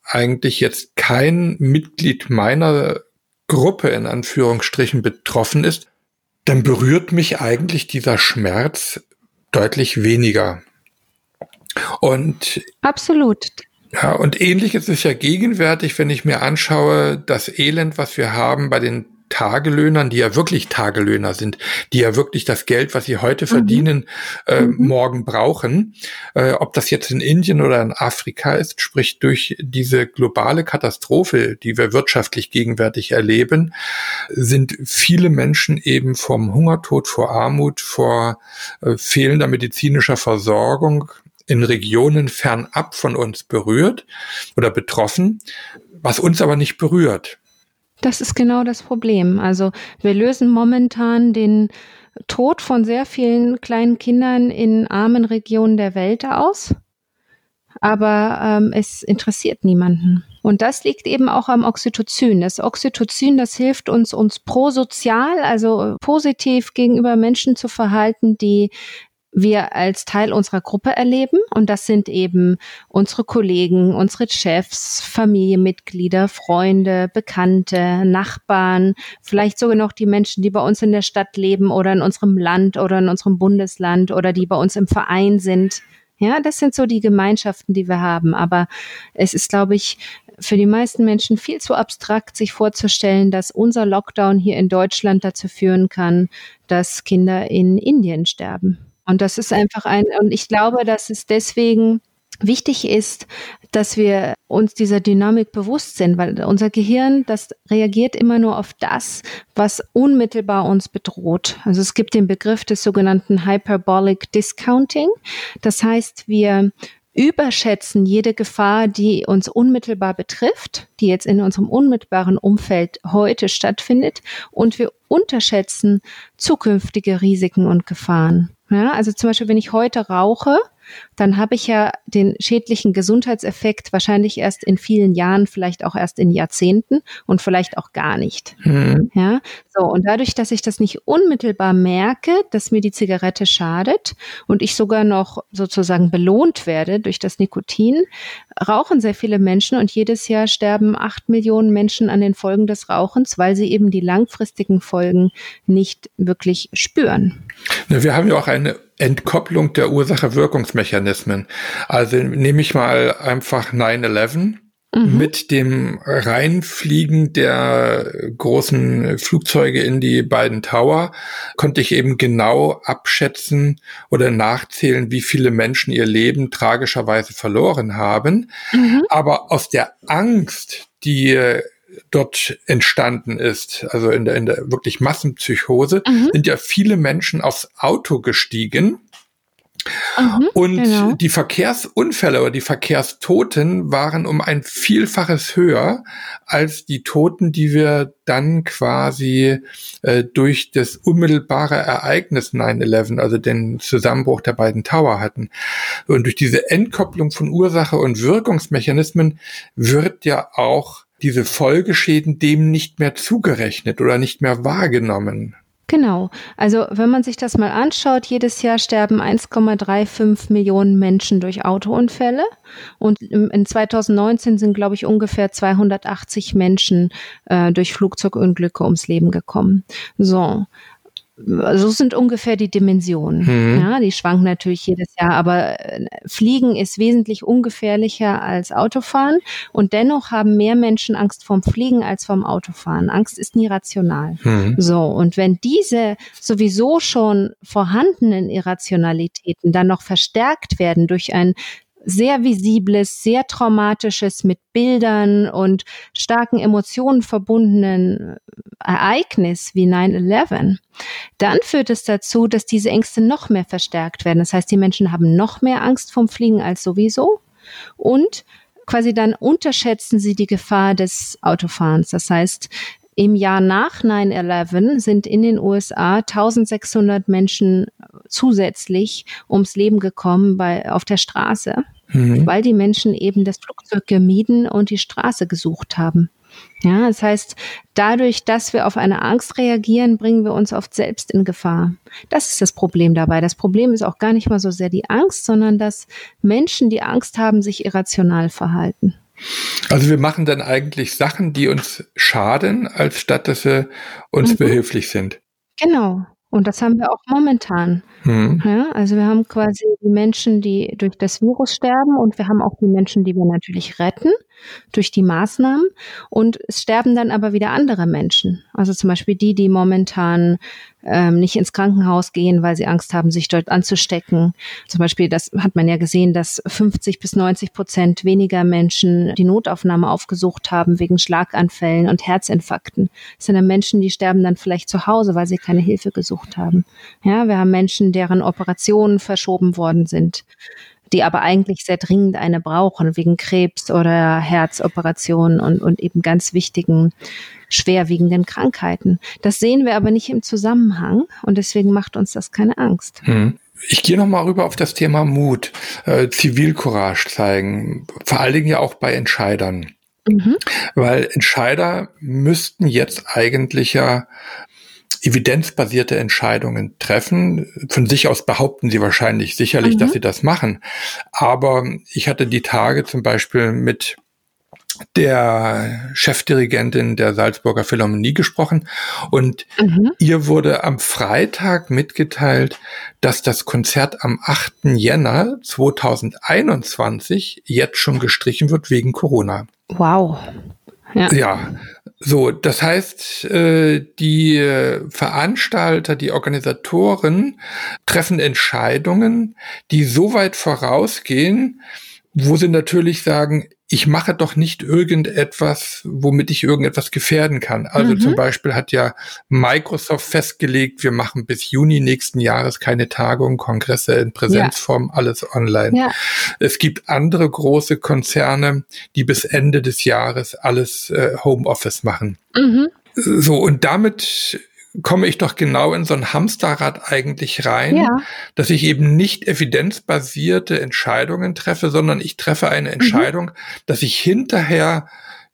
eigentlich jetzt kein Mitglied meiner Gruppe in Anführungsstrichen betroffen ist, dann berührt mich eigentlich dieser Schmerz deutlich weniger. Und absolut. Ja, und ähnlich ist es ja gegenwärtig, wenn ich mir anschaue, das Elend, was wir haben bei den Tagelöhnern, die ja wirklich Tagelöhner sind, die ja wirklich das Geld, was sie heute mhm. verdienen, äh, mhm. morgen brauchen. Äh, ob das jetzt in Indien oder in Afrika ist, sprich durch diese globale Katastrophe, die wir wirtschaftlich gegenwärtig erleben, sind viele Menschen eben vom Hungertod, vor Armut, vor äh, fehlender medizinischer Versorgung in Regionen fernab von uns berührt oder betroffen, was uns aber nicht berührt. Das ist genau das Problem. Also wir lösen momentan den Tod von sehr vielen kleinen Kindern in armen Regionen der Welt aus, aber ähm, es interessiert niemanden. Und das liegt eben auch am Oxytocin. Das Oxytocin, das hilft uns, uns prosozial, also positiv gegenüber Menschen zu verhalten, die wir als Teil unserer Gruppe erleben. Und das sind eben unsere Kollegen, unsere Chefs, Familienmitglieder, Freunde, Bekannte, Nachbarn, vielleicht sogar noch die Menschen, die bei uns in der Stadt leben oder in unserem Land oder in unserem Bundesland oder die bei uns im Verein sind. Ja, das sind so die Gemeinschaften, die wir haben. Aber es ist, glaube ich, für die meisten Menschen viel zu abstrakt, sich vorzustellen, dass unser Lockdown hier in Deutschland dazu führen kann, dass Kinder in Indien sterben. Und das ist einfach ein, und ich glaube, dass es deswegen wichtig ist, dass wir uns dieser Dynamik bewusst sind, weil unser Gehirn, das reagiert immer nur auf das, was unmittelbar uns bedroht. Also es gibt den Begriff des sogenannten Hyperbolic Discounting. Das heißt, wir überschätzen jede Gefahr, die uns unmittelbar betrifft, die jetzt in unserem unmittelbaren Umfeld heute stattfindet, und wir unterschätzen zukünftige Risiken und Gefahren. Ja, also zum Beispiel, wenn ich heute rauche, dann habe ich ja den schädlichen Gesundheitseffekt wahrscheinlich erst in vielen Jahren, vielleicht auch erst in Jahrzehnten und vielleicht auch gar nicht. Mhm. Ja, so. Und dadurch, dass ich das nicht unmittelbar merke, dass mir die Zigarette schadet und ich sogar noch sozusagen belohnt werde durch das Nikotin, rauchen sehr viele Menschen und jedes Jahr sterben acht Millionen Menschen an den Folgen des Rauchens, weil sie eben die langfristigen Folgen nicht wirklich spüren. Wir haben ja auch eine Entkopplung der Ursache-Wirkungsmechanismen. Also nehme ich mal einfach 9-11 mhm. mit dem Reinfliegen der großen Flugzeuge in die beiden Tower, konnte ich eben genau abschätzen oder nachzählen, wie viele Menschen ihr Leben tragischerweise verloren haben. Mhm. Aber aus der Angst, die dort entstanden ist, also in der, in der wirklich Massenpsychose, mhm. sind ja viele Menschen aufs Auto gestiegen. Mhm, und genau. die Verkehrsunfälle oder die Verkehrstoten waren um ein Vielfaches höher als die Toten, die wir dann quasi äh, durch das unmittelbare Ereignis 9-11, also den Zusammenbruch der beiden Tower hatten. Und durch diese Entkopplung von Ursache und Wirkungsmechanismen wird ja auch diese Folgeschäden dem nicht mehr zugerechnet oder nicht mehr wahrgenommen. Genau. Also wenn man sich das mal anschaut, jedes Jahr sterben 1,35 Millionen Menschen durch Autounfälle und in 2019 sind, glaube ich, ungefähr 280 Menschen äh, durch Flugzeugunglücke ums Leben gekommen. So, so sind ungefähr die Dimensionen. Mhm. Ja, die schwanken natürlich jedes Jahr, aber äh, Fliegen ist wesentlich ungefährlicher als Autofahren und dennoch haben mehr Menschen Angst vorm Fliegen als vorm Autofahren. Angst ist nie rational. Mhm. So, und wenn diese sowieso schon vorhandenen Irrationalitäten dann noch verstärkt werden durch ein sehr visibles, sehr traumatisches, mit Bildern und starken Emotionen verbundenen Ereignis wie 9-11, dann führt es dazu, dass diese Ängste noch mehr verstärkt werden. Das heißt, die Menschen haben noch mehr Angst vom Fliegen als sowieso und quasi dann unterschätzen sie die Gefahr des Autofahrens. Das heißt, im Jahr nach 9-11 sind in den USA 1600 Menschen zusätzlich ums Leben gekommen bei, auf der Straße, mhm. weil die Menschen eben das Flugzeug gemieden und die Straße gesucht haben. Ja, das heißt, dadurch, dass wir auf eine Angst reagieren, bringen wir uns oft selbst in Gefahr. Das ist das Problem dabei. Das Problem ist auch gar nicht mal so sehr die Angst, sondern dass Menschen, die Angst haben, sich irrational verhalten. Also wir machen dann eigentlich Sachen, die uns schaden, als statt dass sie uns mhm. behilflich sind. Genau, Und das haben wir auch momentan. Mhm. Ja, also wir haben quasi die Menschen, die durch das Virus sterben und wir haben auch die Menschen, die wir natürlich retten durch die Maßnahmen. Und es sterben dann aber wieder andere Menschen. Also zum Beispiel die, die momentan ähm, nicht ins Krankenhaus gehen, weil sie Angst haben, sich dort anzustecken. Zum Beispiel, das hat man ja gesehen, dass 50 bis 90 Prozent weniger Menschen die Notaufnahme aufgesucht haben wegen Schlaganfällen und Herzinfarkten. Das sind dann Menschen, die sterben dann vielleicht zu Hause, weil sie keine Hilfe gesucht haben. Ja, wir haben Menschen, deren Operationen verschoben worden sind die aber eigentlich sehr dringend eine brauchen, wegen Krebs oder Herzoperationen und, und eben ganz wichtigen, schwerwiegenden Krankheiten. Das sehen wir aber nicht im Zusammenhang und deswegen macht uns das keine Angst. Hm. Ich gehe noch mal rüber auf das Thema Mut, äh, Zivilcourage zeigen, vor allen Dingen ja auch bei Entscheidern. Mhm. Weil Entscheider müssten jetzt eigentlich ja evidenzbasierte Entscheidungen treffen. Von sich aus behaupten sie wahrscheinlich sicherlich, mhm. dass sie das machen. Aber ich hatte die Tage zum Beispiel mit der Chefdirigentin der Salzburger Philharmonie gesprochen und mhm. ihr wurde am Freitag mitgeteilt, dass das Konzert am 8. Jänner 2021 jetzt schon gestrichen wird wegen Corona. Wow. Ja. ja. So, das heißt, äh, die Veranstalter, die Organisatoren treffen Entscheidungen, die so weit vorausgehen, wo sie natürlich sagen, ich mache doch nicht irgendetwas, womit ich irgendetwas gefährden kann. Also mhm. zum Beispiel hat ja Microsoft festgelegt, wir machen bis Juni nächsten Jahres keine Tagungen, Kongresse in Präsenzform, ja. alles online. Ja. Es gibt andere große Konzerne, die bis Ende des Jahres alles äh, Homeoffice machen. Mhm. So, und damit komme ich doch genau in so ein Hamsterrad eigentlich rein, ja. dass ich eben nicht evidenzbasierte Entscheidungen treffe, sondern ich treffe eine mhm. Entscheidung, mhm. dass ich hinterher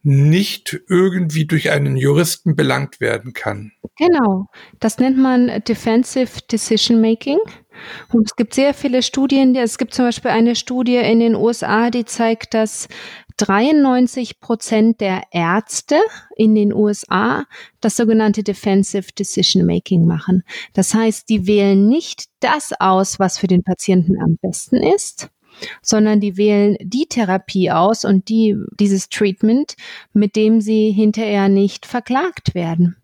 nicht irgendwie durch einen Juristen belangt werden kann. Genau, das nennt man Defensive Decision Making. Und es gibt sehr viele Studien. Es gibt zum Beispiel eine Studie in den USA, die zeigt, dass 93 Prozent der Ärzte in den USA das sogenannte Defensive Decision Making machen. Das heißt, die wählen nicht das aus, was für den Patienten am besten ist, sondern die wählen die Therapie aus und die, dieses Treatment, mit dem sie hinterher nicht verklagt werden.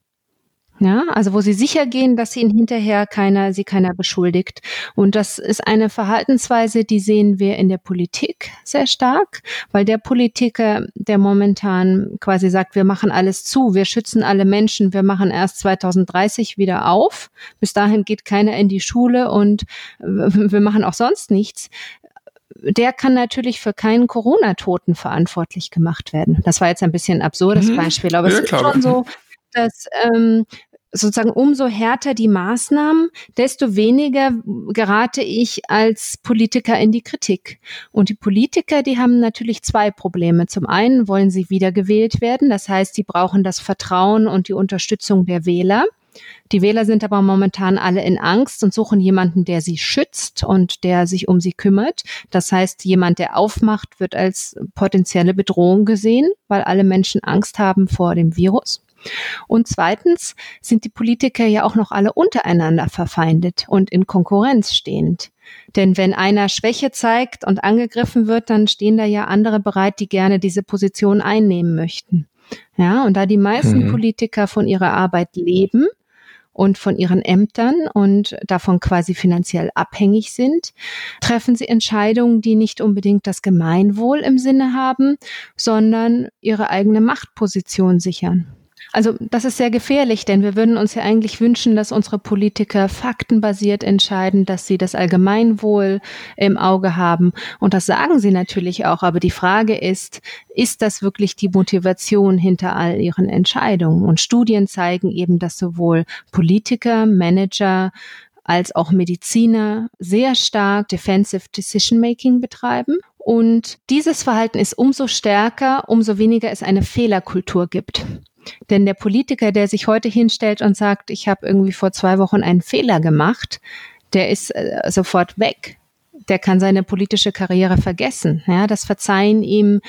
Ja, also wo sie sicher gehen, dass sie ihn hinterher keiner, sie keiner beschuldigt. Und das ist eine Verhaltensweise, die sehen wir in der Politik sehr stark, weil der Politiker, der momentan quasi sagt, wir machen alles zu, wir schützen alle Menschen, wir machen erst 2030 wieder auf. Bis dahin geht keiner in die Schule und wir machen auch sonst nichts der kann natürlich für keinen Corona-Toten verantwortlich gemacht werden. Das war jetzt ein bisschen ein absurdes mhm. Beispiel, aber ja, es ist schon so, dass ähm, sozusagen umso härter die Maßnahmen, desto weniger gerate ich als Politiker in die Kritik. Und die Politiker, die haben natürlich zwei Probleme. Zum einen wollen sie wiedergewählt werden, das heißt, sie brauchen das Vertrauen und die Unterstützung der Wähler. Die Wähler sind aber momentan alle in Angst und suchen jemanden, der sie schützt und der sich um sie kümmert. Das heißt, jemand, der aufmacht, wird als potenzielle Bedrohung gesehen, weil alle Menschen Angst haben vor dem Virus. Und zweitens sind die Politiker ja auch noch alle untereinander verfeindet und in Konkurrenz stehend. Denn wenn einer Schwäche zeigt und angegriffen wird, dann stehen da ja andere bereit, die gerne diese Position einnehmen möchten. Ja, und da die meisten mhm. Politiker von ihrer Arbeit leben und von ihren Ämtern und davon quasi finanziell abhängig sind, treffen sie Entscheidungen, die nicht unbedingt das Gemeinwohl im Sinne haben, sondern ihre eigene Machtposition sichern. Also das ist sehr gefährlich, denn wir würden uns ja eigentlich wünschen, dass unsere Politiker faktenbasiert entscheiden, dass sie das Allgemeinwohl im Auge haben. Und das sagen sie natürlich auch. Aber die Frage ist, ist das wirklich die Motivation hinter all ihren Entscheidungen? Und Studien zeigen eben, dass sowohl Politiker, Manager, als auch Mediziner sehr stark Defensive Decision Making betreiben. Und dieses Verhalten ist umso stärker, umso weniger es eine Fehlerkultur gibt. Denn der Politiker, der sich heute hinstellt und sagt, ich habe irgendwie vor zwei Wochen einen Fehler gemacht, der ist äh, sofort weg. Der kann seine politische Karriere vergessen. Ja, das verzeihen ihm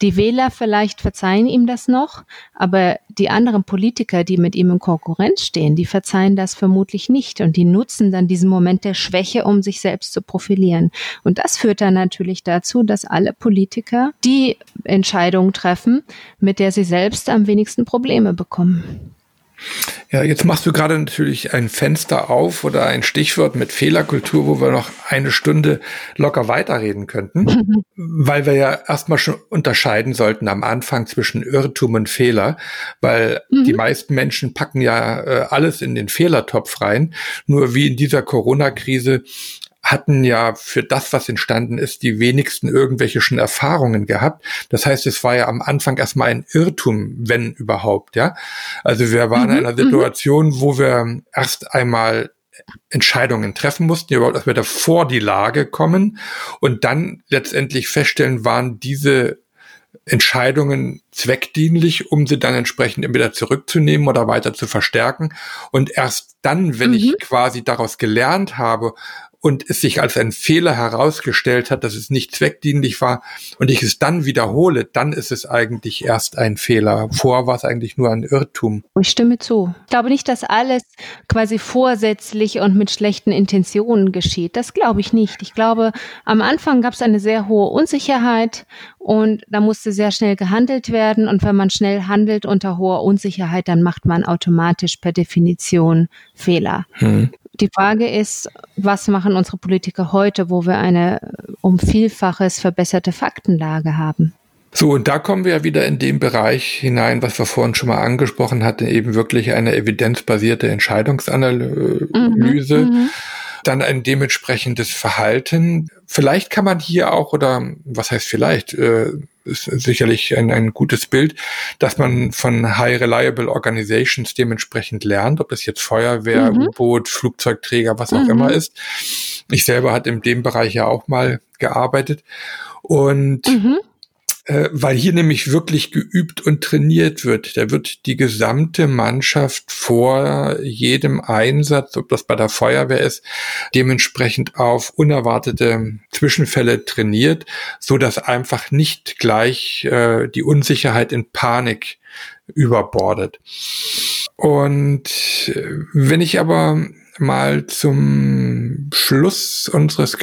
die Wähler vielleicht verzeihen ihm das noch, aber die anderen Politiker, die mit ihm in Konkurrenz stehen, die verzeihen das vermutlich nicht und die nutzen dann diesen Moment der Schwäche, um sich selbst zu profilieren. Und das führt dann natürlich dazu, dass alle Politiker die Entscheidung treffen, mit der sie selbst am wenigsten Probleme bekommen. Ja, jetzt machst du gerade natürlich ein Fenster auf oder ein Stichwort mit Fehlerkultur, wo wir noch eine Stunde locker weiterreden könnten, mhm. <laughs> weil wir ja erstmal schon unterscheiden sollten am Anfang zwischen Irrtum und Fehler, weil mhm. die meisten Menschen packen ja äh, alles in den Fehlertopf rein. Nur wie in dieser Corona-Krise hatten ja für das, was entstanden ist, die wenigsten irgendwelche schon Erfahrungen gehabt. Das heißt, es war ja am Anfang erstmal ein Irrtum, wenn überhaupt, ja. Also wir waren mhm, in einer mhm. Situation, wo wir erst einmal Entscheidungen treffen mussten, überhaupt dass wir da vor die Lage kommen und dann letztendlich feststellen, waren diese Entscheidungen zweckdienlich, um sie dann entsprechend entweder zurückzunehmen oder weiter zu verstärken. Und erst dann, wenn mhm. ich quasi daraus gelernt habe und es sich als ein Fehler herausgestellt hat, dass es nicht zweckdienlich war und ich es dann wiederhole, dann ist es eigentlich erst ein Fehler. Vor war es eigentlich nur ein Irrtum. Ich stimme zu. Ich glaube nicht, dass alles quasi vorsätzlich und mit schlechten Intentionen geschieht. Das glaube ich nicht. Ich glaube, am Anfang gab es eine sehr hohe Unsicherheit und da musste sehr schnell gehandelt werden. Und wenn man schnell handelt unter hoher Unsicherheit, dann macht man automatisch per Definition Fehler. Hm. Die Frage ist, was machen unsere Politiker heute, wo wir eine um Vielfaches verbesserte Faktenlage haben? So, und da kommen wir ja wieder in den Bereich hinein, was wir vorhin schon mal angesprochen hatten, eben wirklich eine evidenzbasierte Entscheidungsanalyse. Mhm, mhm, dann ein dementsprechendes Verhalten. Vielleicht kann man hier auch, oder was heißt vielleicht, äh, ist sicherlich ein, ein gutes Bild, dass man von High Reliable Organizations dementsprechend lernt, ob das jetzt Feuerwehr, mhm. U-Boot, Flugzeugträger, was auch mhm. immer ist. Ich selber hatte in dem Bereich ja auch mal gearbeitet. Und mhm äh, weil hier nämlich wirklich geübt und trainiert wird. Da wird die gesamte Mannschaft vor jedem Einsatz, ob das bei der Feuerwehr ist, dementsprechend auf unerwartete Zwischenfälle trainiert, so dass einfach nicht gleich äh, die Unsicherheit in Panik überbordet. Und äh, wenn ich aber mal zum Schluss unseres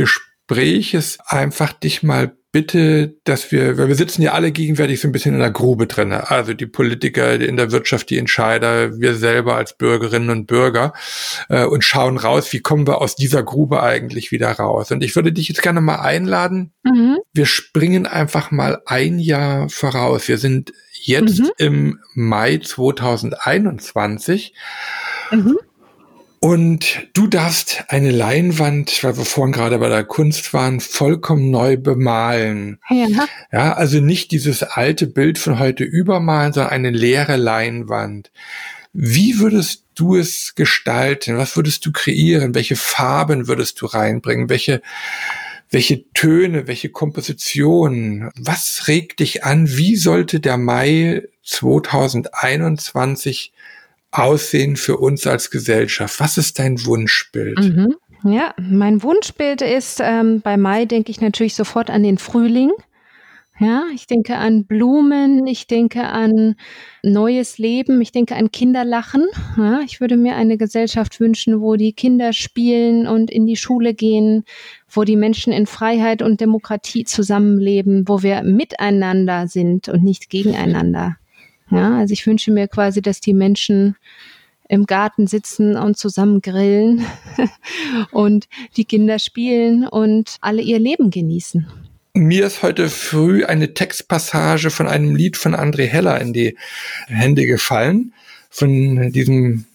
Gespräches einfach dich mal bitte, dass wir, weil wir sitzen ja alle gegenwärtig so ein bisschen in der Grube drin. Also die Politiker in der Wirtschaft, die Entscheider, wir selber als Bürgerinnen und Bürger äh, und schauen raus, wie kommen wir aus dieser Grube eigentlich wieder raus. Und ich würde dich jetzt gerne mal einladen. Mhm. Wir springen einfach mal ein Jahr voraus. Wir sind jetzt mhm. im Mai 2021. Mhm. Und du darfst eine Leinwand, weil wir vorhin gerade bei der Kunst waren, vollkommen neu bemalen. Ja. ja, also nicht dieses alte Bild von heute übermalen, sondern eine leere Leinwand. Wie würdest du es gestalten? Was würdest du kreieren? Welche Farben würdest du reinbringen? Welche, welche Töne, welche Kompositionen? Was regt dich an? Wie sollte der Mai 2021 aussehen für uns als Gesellschaft? Was ist dein Wunschbild? Mhm. Ja, mein Wunschbild ist, ähm, bei Mai denke ich natürlich sofort an den Frühling. Ja, ich denke an Blumen, ich denke an neues Leben, ich denke an Kinderlachen. Ja, ich würde mir eine Gesellschaft wünschen, wo die Kinder spielen und in die Schule gehen, wo die Menschen in Freiheit und Demokratie zusammenleben, wo wir miteinander sind und nicht gegeneinander. Ja, also ich wünsche mir quasi, dass die Menschen im Garten sitzen und zusammen grillen <laughs> und die Kinder spielen und alle ihr Leben genießen. Mir ist heute früh eine Textpassage von einem Lied von André Heller in die Hände gefallen, von diesem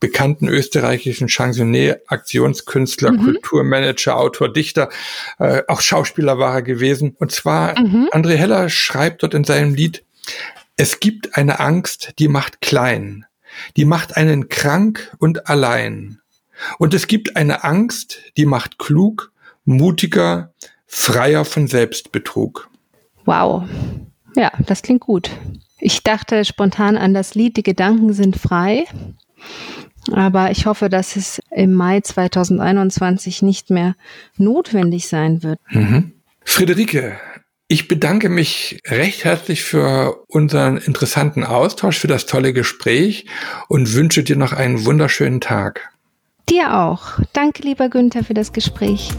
bekannten österreichischen Chansonnier, Aktionskünstler, mhm. Kulturmanager, Autor, Dichter, äh, auch Schauspieler war er gewesen. Und zwar, mhm. André Heller schreibt dort in seinem Lied, es gibt eine Angst, die macht klein, die macht einen krank und allein. Und es gibt eine Angst, die macht klug, mutiger, freier von Selbstbetrug. Wow. Ja, das klingt gut. Ich dachte spontan an das Lied Die Gedanken sind frei. Aber ich hoffe, dass es im Mai 2021 nicht mehr notwendig sein wird. Mhm. Friederike, ich bedanke mich recht herzlich für unseren interessanten Austausch, für das tolle Gespräch und wünsche dir noch einen wunderschönen Tag. Dir auch. Danke, lieber Günther, für das Gespräch.